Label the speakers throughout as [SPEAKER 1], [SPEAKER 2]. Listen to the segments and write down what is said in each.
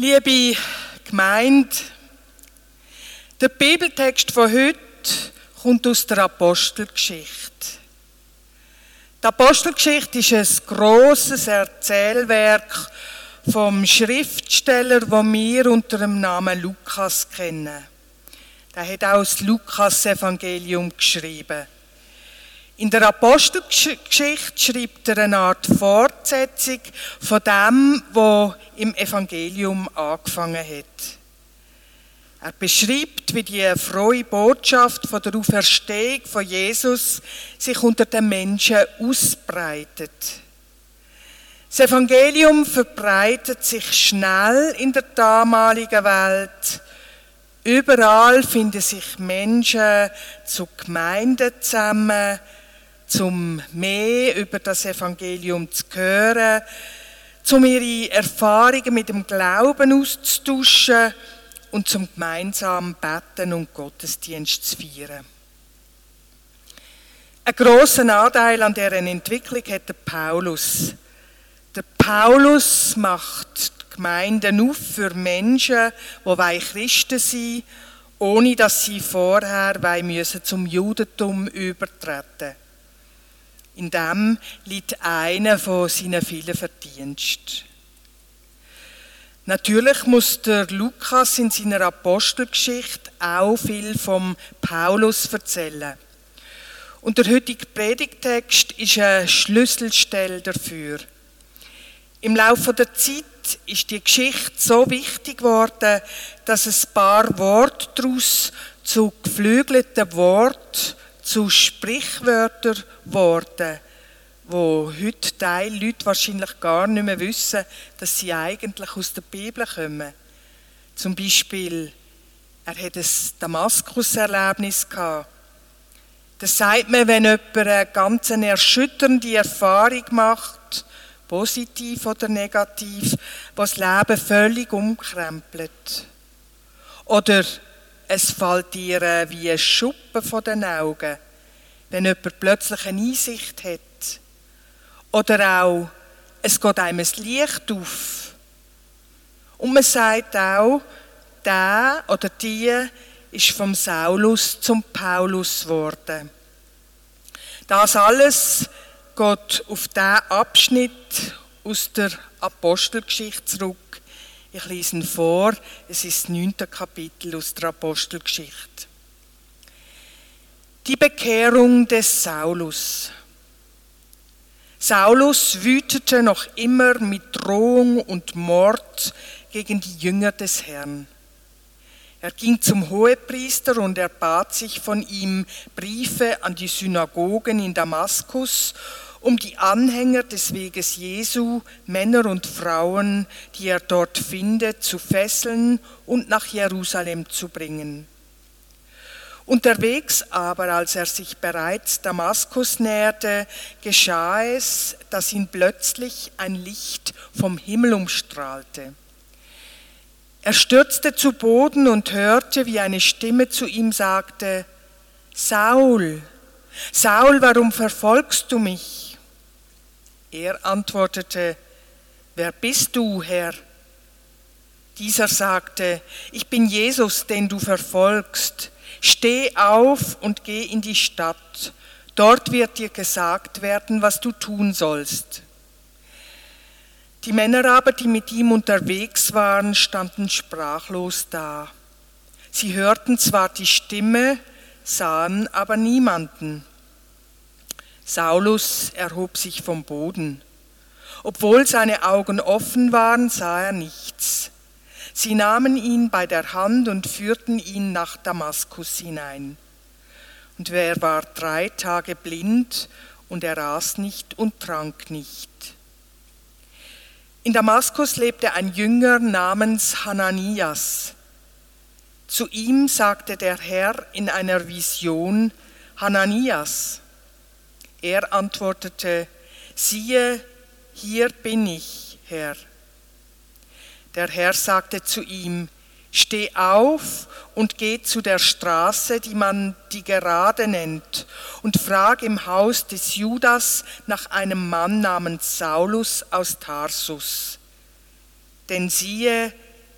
[SPEAKER 1] Liebe Gemeinde, der Bibeltext von heute kommt aus der Apostelgeschichte. Die Apostelgeschichte ist ein grosses Erzählwerk vom Schriftsteller, den wir unter dem Namen Lukas kennen. Er hat auch das Lukas-Evangelium geschrieben. In der Apostelgeschichte schreibt er eine Art Fortsetzung von dem, was im Evangelium angefangen hat. Er beschreibt, wie die frohe Botschaft von der Auferstehung von Jesus sich unter den Menschen ausbreitet. Das Evangelium verbreitet sich schnell in der damaligen Welt. Überall finden sich Menschen zu Gemeinden zusammen, zum mehr über das Evangelium zu hören, um ihre Erfahrungen mit dem Glauben auszutauschen und zum gemeinsamen Betten und Gottesdienst zu feiern. Einen grossen Anteil an deren Entwicklung hat der Paulus. Der Paulus macht die Gemeinden auf für Menschen, die Christen sein ohne dass sie vorher müssen zum Judentum übertreten In dem liegt einer von seinen vielen Verdiensten. Natürlich muss der Lukas in seiner Apostelgeschichte auch viel vom Paulus erzählen. Und der heutige Predigtext ist eine Schlüsselstelle dafür. Im Laufe der Zeit ist die Geschichte so wichtig geworden, dass ein paar Worte daraus zu geflügelten Worten, zu Sprichwörtern wurden wo heute Teil Leute wahrscheinlich gar nicht mehr wissen, dass sie eigentlich aus der Bibel kommen. Zum Beispiel, er hat ein Damaskus-Erlebnis gehabt. Das sagt man, wenn jemand eine ganz erschütternde Erfahrung macht, positiv oder negativ, was das Leben völlig umkrempelt. Oder es fällt ihr wie ein Schuppen von den Augen, wenn jemand plötzlich eine Einsicht hat oder auch, es geht einem das Licht auf. Und man sagt auch, der oder die ist vom Saulus zum Paulus geworden. Das alles geht auf diesen Abschnitt aus der Apostelgeschichte zurück. Ich lese ihn vor, es ist das neunte Kapitel aus der Apostelgeschichte. Die Bekehrung des Saulus. Saulus wütete noch immer mit Drohung und Mord gegen die Jünger des Herrn. Er ging zum Hohepriester und er bat sich von ihm Briefe an die Synagogen in Damaskus, um die Anhänger des Weges Jesu, Männer und Frauen, die er dort findet, zu fesseln und nach Jerusalem zu bringen. Unterwegs aber, als er sich bereits Damaskus näherte, geschah es, dass ihn plötzlich ein Licht vom Himmel umstrahlte. Er stürzte zu Boden und hörte, wie eine Stimme zu ihm sagte, Saul, Saul, warum verfolgst du mich? Er antwortete, Wer bist du, Herr? Dieser sagte, ich bin Jesus, den du verfolgst. Steh auf und geh in die Stadt. Dort wird dir gesagt werden, was du tun sollst. Die Männer aber, die mit ihm unterwegs waren, standen sprachlos da. Sie hörten zwar die Stimme, sahen aber niemanden. Saulus erhob sich vom Boden. Obwohl seine Augen offen waren, sah er nichts. Sie nahmen ihn bei der Hand und führten ihn nach Damaskus hinein. Und er war drei Tage blind und er aß nicht und trank nicht. In Damaskus lebte ein Jünger namens Hananias. Zu ihm sagte der Herr in einer Vision, Hananias. Er antwortete, siehe, hier bin ich, Herr. Der Herr sagte zu ihm, Steh auf und geh zu der Straße, die man die Gerade nennt, und frag im Haus des Judas nach einem Mann namens Saulus aus Tarsus. Denn siehe,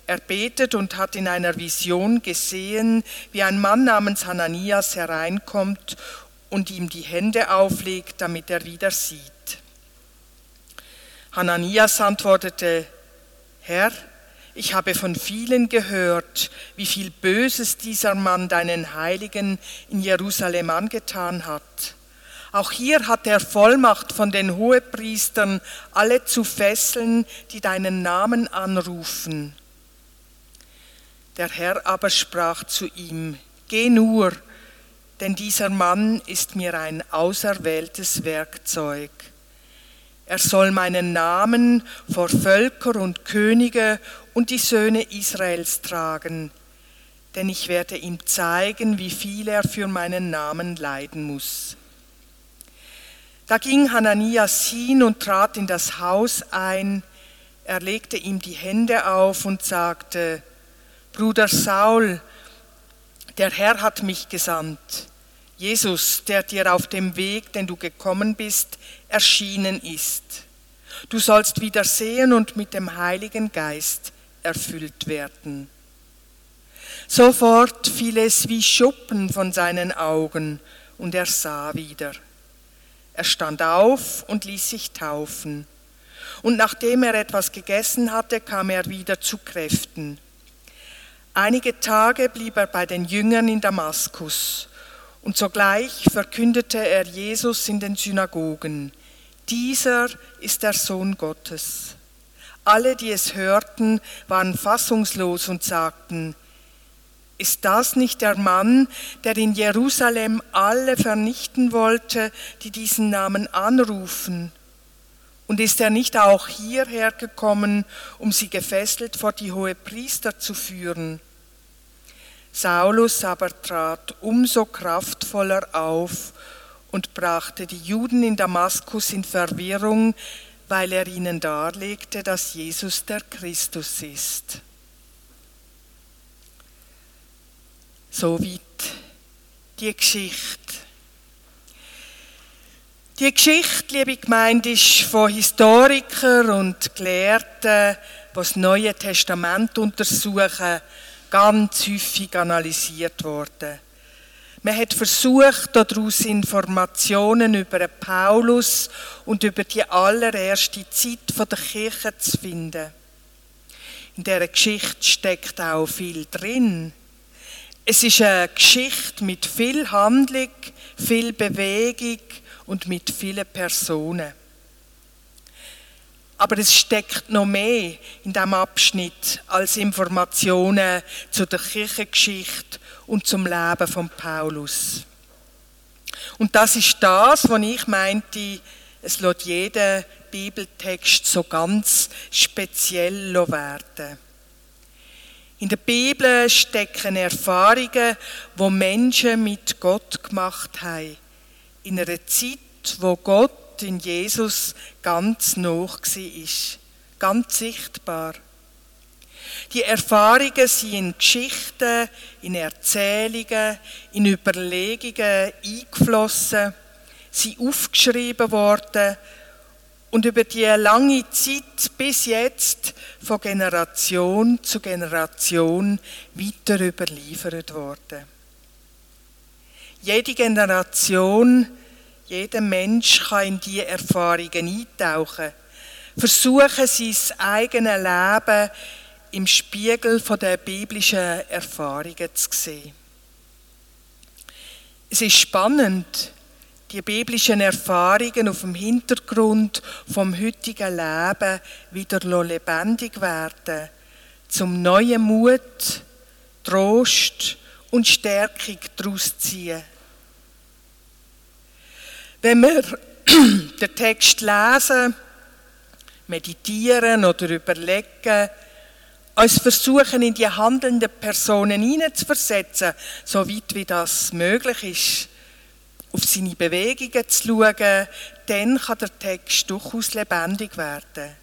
[SPEAKER 1] Er betet und hat in einer Vision gesehen, wie ein Mann namens Hananias hereinkommt und ihm die Hände auflegt, damit er wieder sieht. Hananias antwortete, Herr, ich habe von vielen gehört, wie viel Böses dieser Mann deinen Heiligen in Jerusalem angetan hat. Auch hier hat er Vollmacht von den Hohepriestern, alle zu fesseln, die deinen Namen anrufen. Der Herr aber sprach zu ihm, Geh nur, denn dieser Mann ist mir ein auserwähltes Werkzeug. Er soll meinen Namen vor Völker und Könige und die Söhne Israels tragen, denn ich werde ihm zeigen, wie viel er für meinen Namen leiden muss. Da ging Hananias hin und trat in das Haus ein, er legte ihm die Hände auf und sagte, Bruder Saul, der Herr hat mich gesandt, Jesus, der dir auf dem Weg, den du gekommen bist, erschienen ist. Du sollst wieder sehen und mit dem Heiligen Geist erfüllt werden. Sofort fiel es wie Schuppen von seinen Augen und er sah wieder. Er stand auf und ließ sich taufen. Und nachdem er etwas gegessen hatte, kam er wieder zu Kräften. Einige Tage blieb er bei den Jüngern in Damaskus und sogleich verkündete er Jesus in den Synagogen. Dieser ist der Sohn Gottes. Alle, die es hörten, waren fassungslos und sagten, ist das nicht der Mann, der in Jerusalem alle vernichten wollte, die diesen Namen anrufen? Und ist er nicht auch hierher gekommen, um sie gefesselt vor die hohe Priester zu führen? Saulus aber trat umso kraftvoller auf und brachte die Juden in Damaskus in Verwirrung, weil er ihnen darlegte, dass Jesus der Christus ist. Soweit die Geschichte. Die Geschichte, liebe Gemeinde, ist von Historikern und Gelehrten, die das Neue Testament untersuchen, ganz häufig analysiert worden. Man hat versucht, daraus Informationen über Paulus und über die allererste Zeit der Kirche zu finden. In dieser Geschichte steckt auch viel drin. Es ist eine Geschichte mit viel Handlung, viel Bewegung und mit vielen Personen. Aber es steckt noch mehr in diesem Abschnitt als Informationen zu der Kirchengeschichte und zum Leben von Paulus. Und das ist das, was ich meinte, es lässt jeden Bibeltext so ganz speziell werden. In der Bibel stecken Erfahrungen, wo Menschen mit Gott gemacht haben. In einer Zeit, wo Gott in Jesus ganz noch war. Ganz sichtbar. Die Erfahrungen sind in Geschichten, in Erzählungen, in Überlegungen eingeflossen, sind aufgeschrieben worden und über die lange Zeit bis jetzt von Generation zu Generation weiter überliefert worden. Jede Generation, jeder Mensch kann in diese Erfahrungen eintauchen, versuchen sein eigenes Leben im Spiegel der biblischen Erfahrungen zu sehen. Es ist spannend, die biblischen Erfahrungen auf dem Hintergrund vom heutigen Leben wieder lebendig werden, zum neuen Mut, Trost und Stärkung daraus ziehen. Wenn wir den Text lesen, meditieren oder überlegen, uns versuchen, in die handelnden Personen hineinzuversetzen, so weit wie das möglich ist, auf seine Bewegungen zu schauen, dann kann der Text durchaus lebendig werden.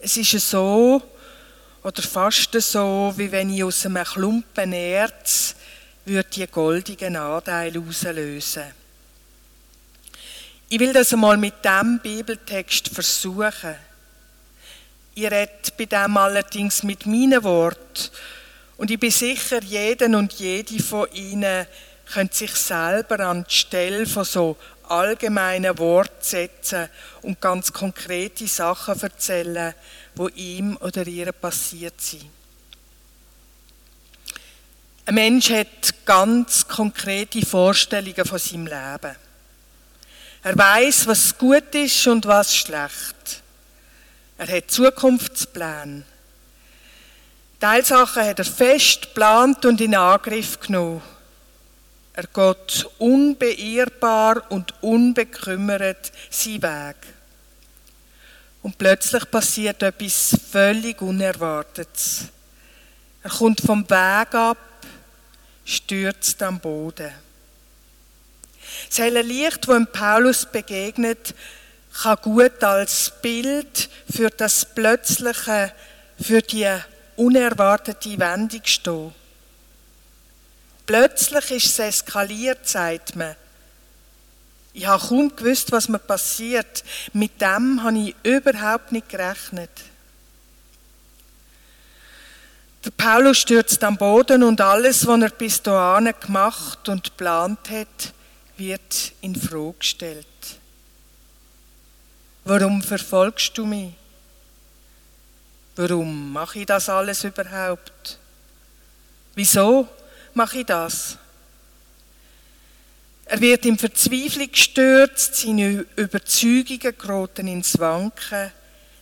[SPEAKER 1] Es ist so, oder fast so, wie wenn ich aus einem Klumpen Erz würde die goldigen Anteile auslösen. Ich will das einmal mit dem Bibeltext versuchen. Ich rede bei dem allerdings mit meinen Worten. Und ich bin sicher, jeden und jede von Ihnen könnte sich selber an die Stelle von so allgemeinen Worten setzen und ganz konkrete Sachen erzählen, wo ihm oder ihr passiert sind. Ein Mensch hat ganz konkrete Vorstellungen von seinem Leben. Er weiß, was gut ist und was schlecht. Er hat Zukunftspläne. Teilsachen hat er fest geplant und in Angriff genommen. Er geht unbeirrbar und unbekümmert seinen Weg. Und plötzlich passiert etwas völlig Unerwartetes. Er kommt vom Weg ab stürzt am Boden. Helle Licht, das Paulus begegnet, kann gut als Bild für das Plötzliche, für die unerwartete Wendung stehen. Plötzlich ist es eskaliert, sagt man. Ich habe kaum gewusst, was mir passiert. Mit dem habe ich überhaupt nicht gerechnet. Der Paulus stürzt am Boden und alles, was er bis dahin gemacht und geplant hat, wird in Frage gestellt. Warum verfolgst du mich? Warum mache ich das alles überhaupt? Wieso mache ich das? Er wird in Verzweiflung gestürzt, seine Überzeugungen geraten ins Wanken,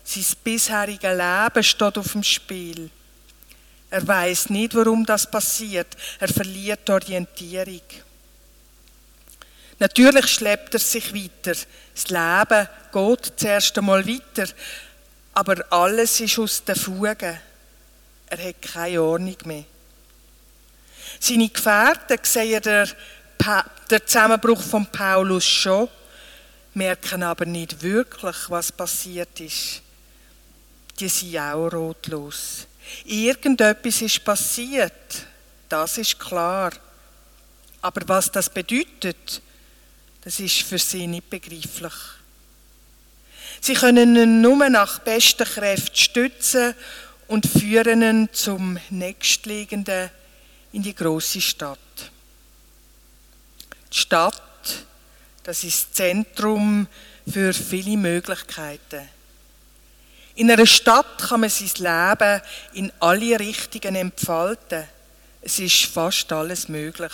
[SPEAKER 1] sein bisheriges Leben steht auf dem Spiel. Er weiß nicht, warum das passiert. Er verliert die Orientierung. Natürlich schleppt er sich weiter. Das Leben geht zuerst einmal weiter. Aber alles ist aus den Fugen. Er hat keine Ordnung mehr. Seine Gefährten sehen den, den Zusammenbruch von Paulus schon, merken aber nicht wirklich, was passiert ist. Die sind auch rotlos. Irgendetwas ist passiert, das ist klar. Aber was das bedeutet, das ist für sie nicht begreiflich. Sie können ihn nur nach besten Kräften stützen und führen ihn zum nächstliegenden in die große Stadt. Die Stadt, das ist das Zentrum für viele Möglichkeiten. In einer Stadt kann man sein Leben in alle Richtungen entfalten. Es ist fast alles möglich.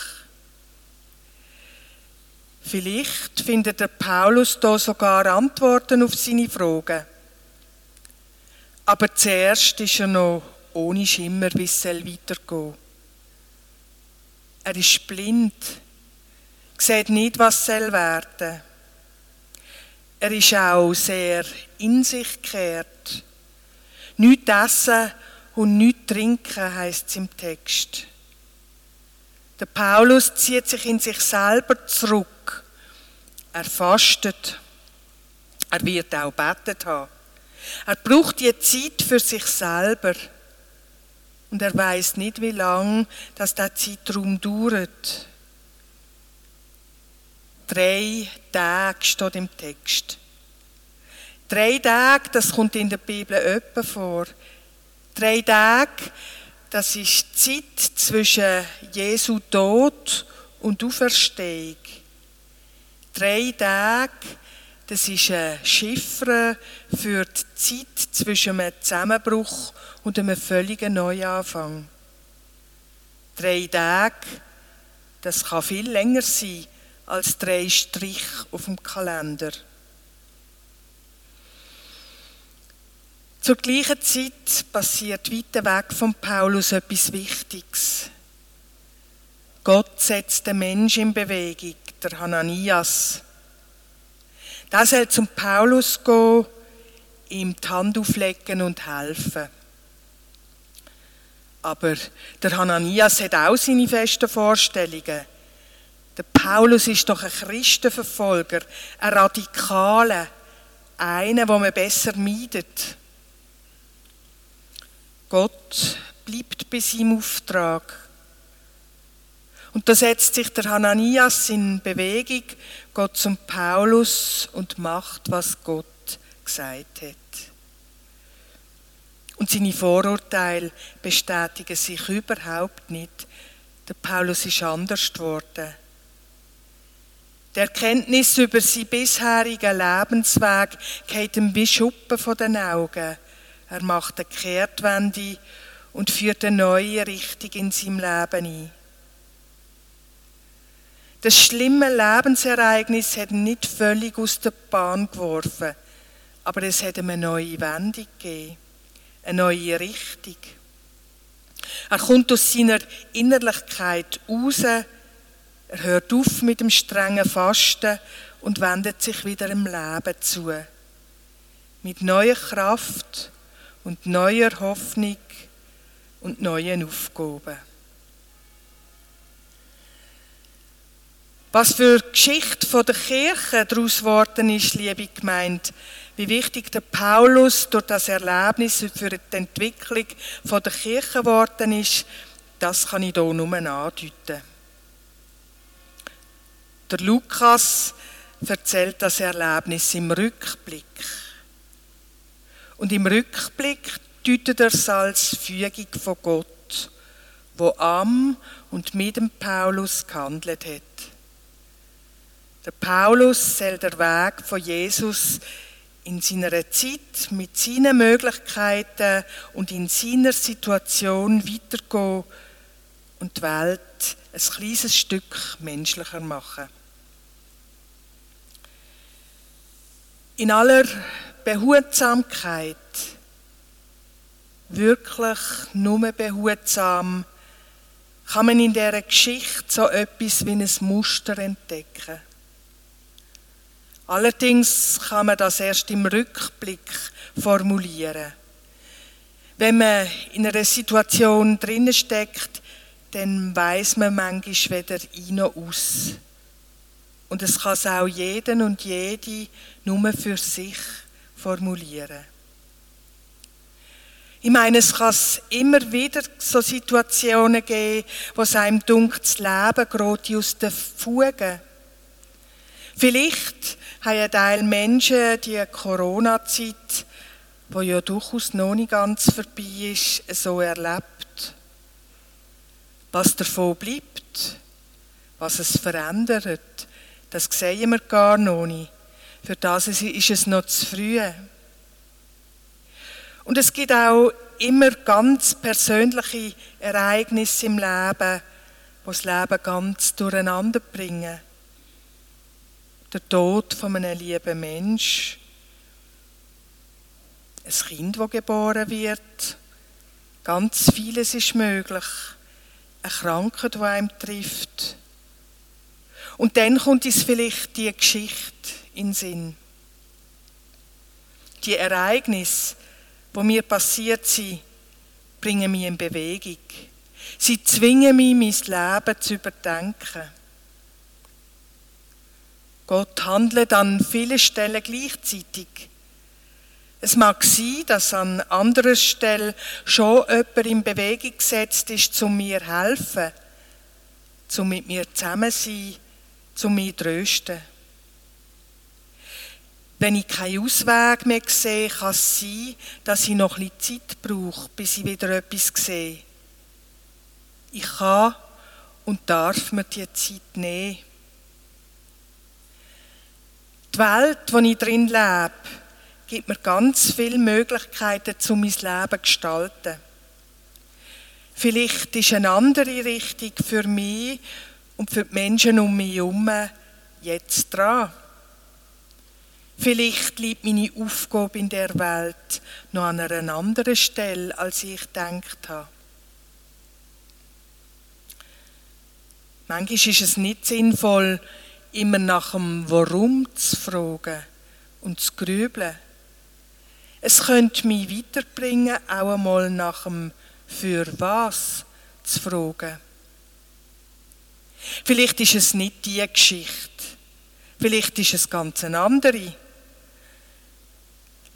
[SPEAKER 1] Vielleicht findet der Paulus da sogar Antworten auf seine Fragen. Aber zuerst ist er noch ohne Schimmer, wie es weitergehen Er ist blind, sieht nicht, was soll werden. Er ist auch sehr in sich gekehrt. Nicht essen und nicht trinken heißt es im Text. Der Paulus zieht sich in sich selber zurück. Er fastet. Er wird auch betet haben. Er braucht die Zeit für sich selber. Und er weiß nicht, wie lang das der Zeitraum dauert. Drei Tage steht im Text. Drei Tage, das kommt in der Bibel öppe vor. Drei Tage, das ist die Zeit zwischen Jesu Tod und Auferstehung. Drei Tage, das ist ein Chiffre für die Zeit zwischen einem Zusammenbruch und einem völligen Neuanfang. Drei Tage, das kann viel länger sein als drei Strich auf dem Kalender. Zur gleichen Zeit passiert weiter weg von Paulus etwas Wichtiges. Gott setzt den Mensch in Bewegung, der Hananias. Der soll zum Paulus gehen, ihm die Hand auflegen und helfen. Aber der Hananias hat auch seine festen Vorstellungen. Der Paulus ist doch ein Christenverfolger, ein Radikaler, einer, wo man besser meidet. Gott bleibt bei seinem Auftrag. Und da setzt sich der Hananias in Bewegung, Gott zum Paulus und macht, was Gott gesagt hat. Und seine Vorurteile bestätigen sich überhaupt nicht. Der Paulus ist anders geworden. Die Erkenntnis über seinen bisherigen Lebensweg geht ihm wie Schuppen von den Augen. Er macht eine Kehrtwende und führt eine neue Richtung in seinem Leben ein. Das schlimme Lebensereignis hat ihn nicht völlig aus der Bahn geworfen, aber es hat ihm eine neue Wendung gegeben, eine neue Richtung. Er kommt aus seiner Innerlichkeit raus, er hört auf mit dem strengen Fasten und wendet sich wieder im Leben zu. Mit neuer Kraft und neuer Hoffnung und neuen Aufgaben. Was für die Geschichte von der Kirche daraus geworden ist, liebe Gemeinde, wie wichtig der Paulus durch das Erlebnis für die Entwicklung von der Kirche geworden ist, das kann ich hier nur andeuten. Der Lukas erzählt das Erlebnis im Rückblick. Und im Rückblick deutet er es als Fügung von Gott, wo am und mit dem Paulus gehandelt hat. Der Paulus soll der Weg von Jesus in seiner Zeit mit seinen Möglichkeiten und in seiner Situation weitergehen und die Welt ein kleines Stück menschlicher machen. In aller Behutsamkeit, wirklich nur behutsam, kann man in dieser Geschichte so etwas wie ein Muster entdecken. Allerdings kann man das erst im Rückblick formulieren. Wenn man in einer Situation drinnen steckt, dann weiß man manchmal weder ein noch aus. Und es kann es auch jeden und jede nur für sich formulieren. Ich meine, es kann immer wieder so Situationen geben, wo es einem dunkelt, das Leben gerade aus den Fugen. Vielleicht haben ein Teil Menschen die Corona-Zeit, wo ja durchaus noch nicht ganz vorbei ist, so erlebt. Was davon bleibt, was es verändert, das sehen wir gar noch nicht. Für das ist es noch zu früh. Und es gibt auch immer ganz persönliche Ereignisse im Leben, die das Leben ganz durcheinander bringen der Tod von einem lieben Mensch, ein Kind, das geboren wird, ganz vieles ist möglich, eine Krankheit, die einem trifft. Und dann kommt uns vielleicht die Geschichte in den Sinn. Die Ereignisse, wo mir passiert sind, bringen mich in Bewegung. Sie zwingen mich, mein Leben zu überdenken. Gott handelt an vielen Stellen gleichzeitig. Es mag sein, dass an anderer Stelle schon jemand in Bewegung gesetzt ist, um mir zu helfen, um mit mir zusammen zu sein, um mich zu trösten. Wenn ich keinen Ausweg mehr sehe, kann es sein, dass ich noch bisschen Zeit brauche, bis ich wieder etwas sehe. Ich kann und darf mir die Zeit nehmen. Die Welt, in der ich drin lebe, gibt mir ganz viele Möglichkeiten, um mein Leben zu gestalten. Vielleicht ist eine andere Richtung für mich und für die Menschen um mich herum jetzt dran. Vielleicht liegt meine Aufgabe in der Welt noch an einer anderen Stelle, als ich gedacht habe. Manchmal ist es nicht sinnvoll, immer nach dem Warum zu fragen und zu grübeln. Es könnte mich weiterbringen, auch einmal nach dem Für was zu fragen. Vielleicht ist es nicht die Geschichte. Vielleicht ist es ganz eine andere.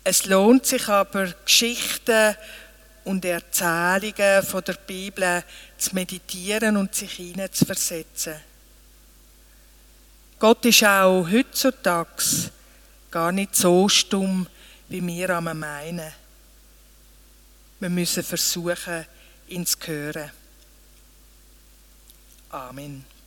[SPEAKER 1] Es lohnt sich aber, Geschichten und Erzählungen von der Bibel zu meditieren und sich hinein zu versetzen. Gott ist auch heutzutage gar nicht so stumm, wie wir am meinen. Wir müssen versuchen, ihn zu hören. Amen.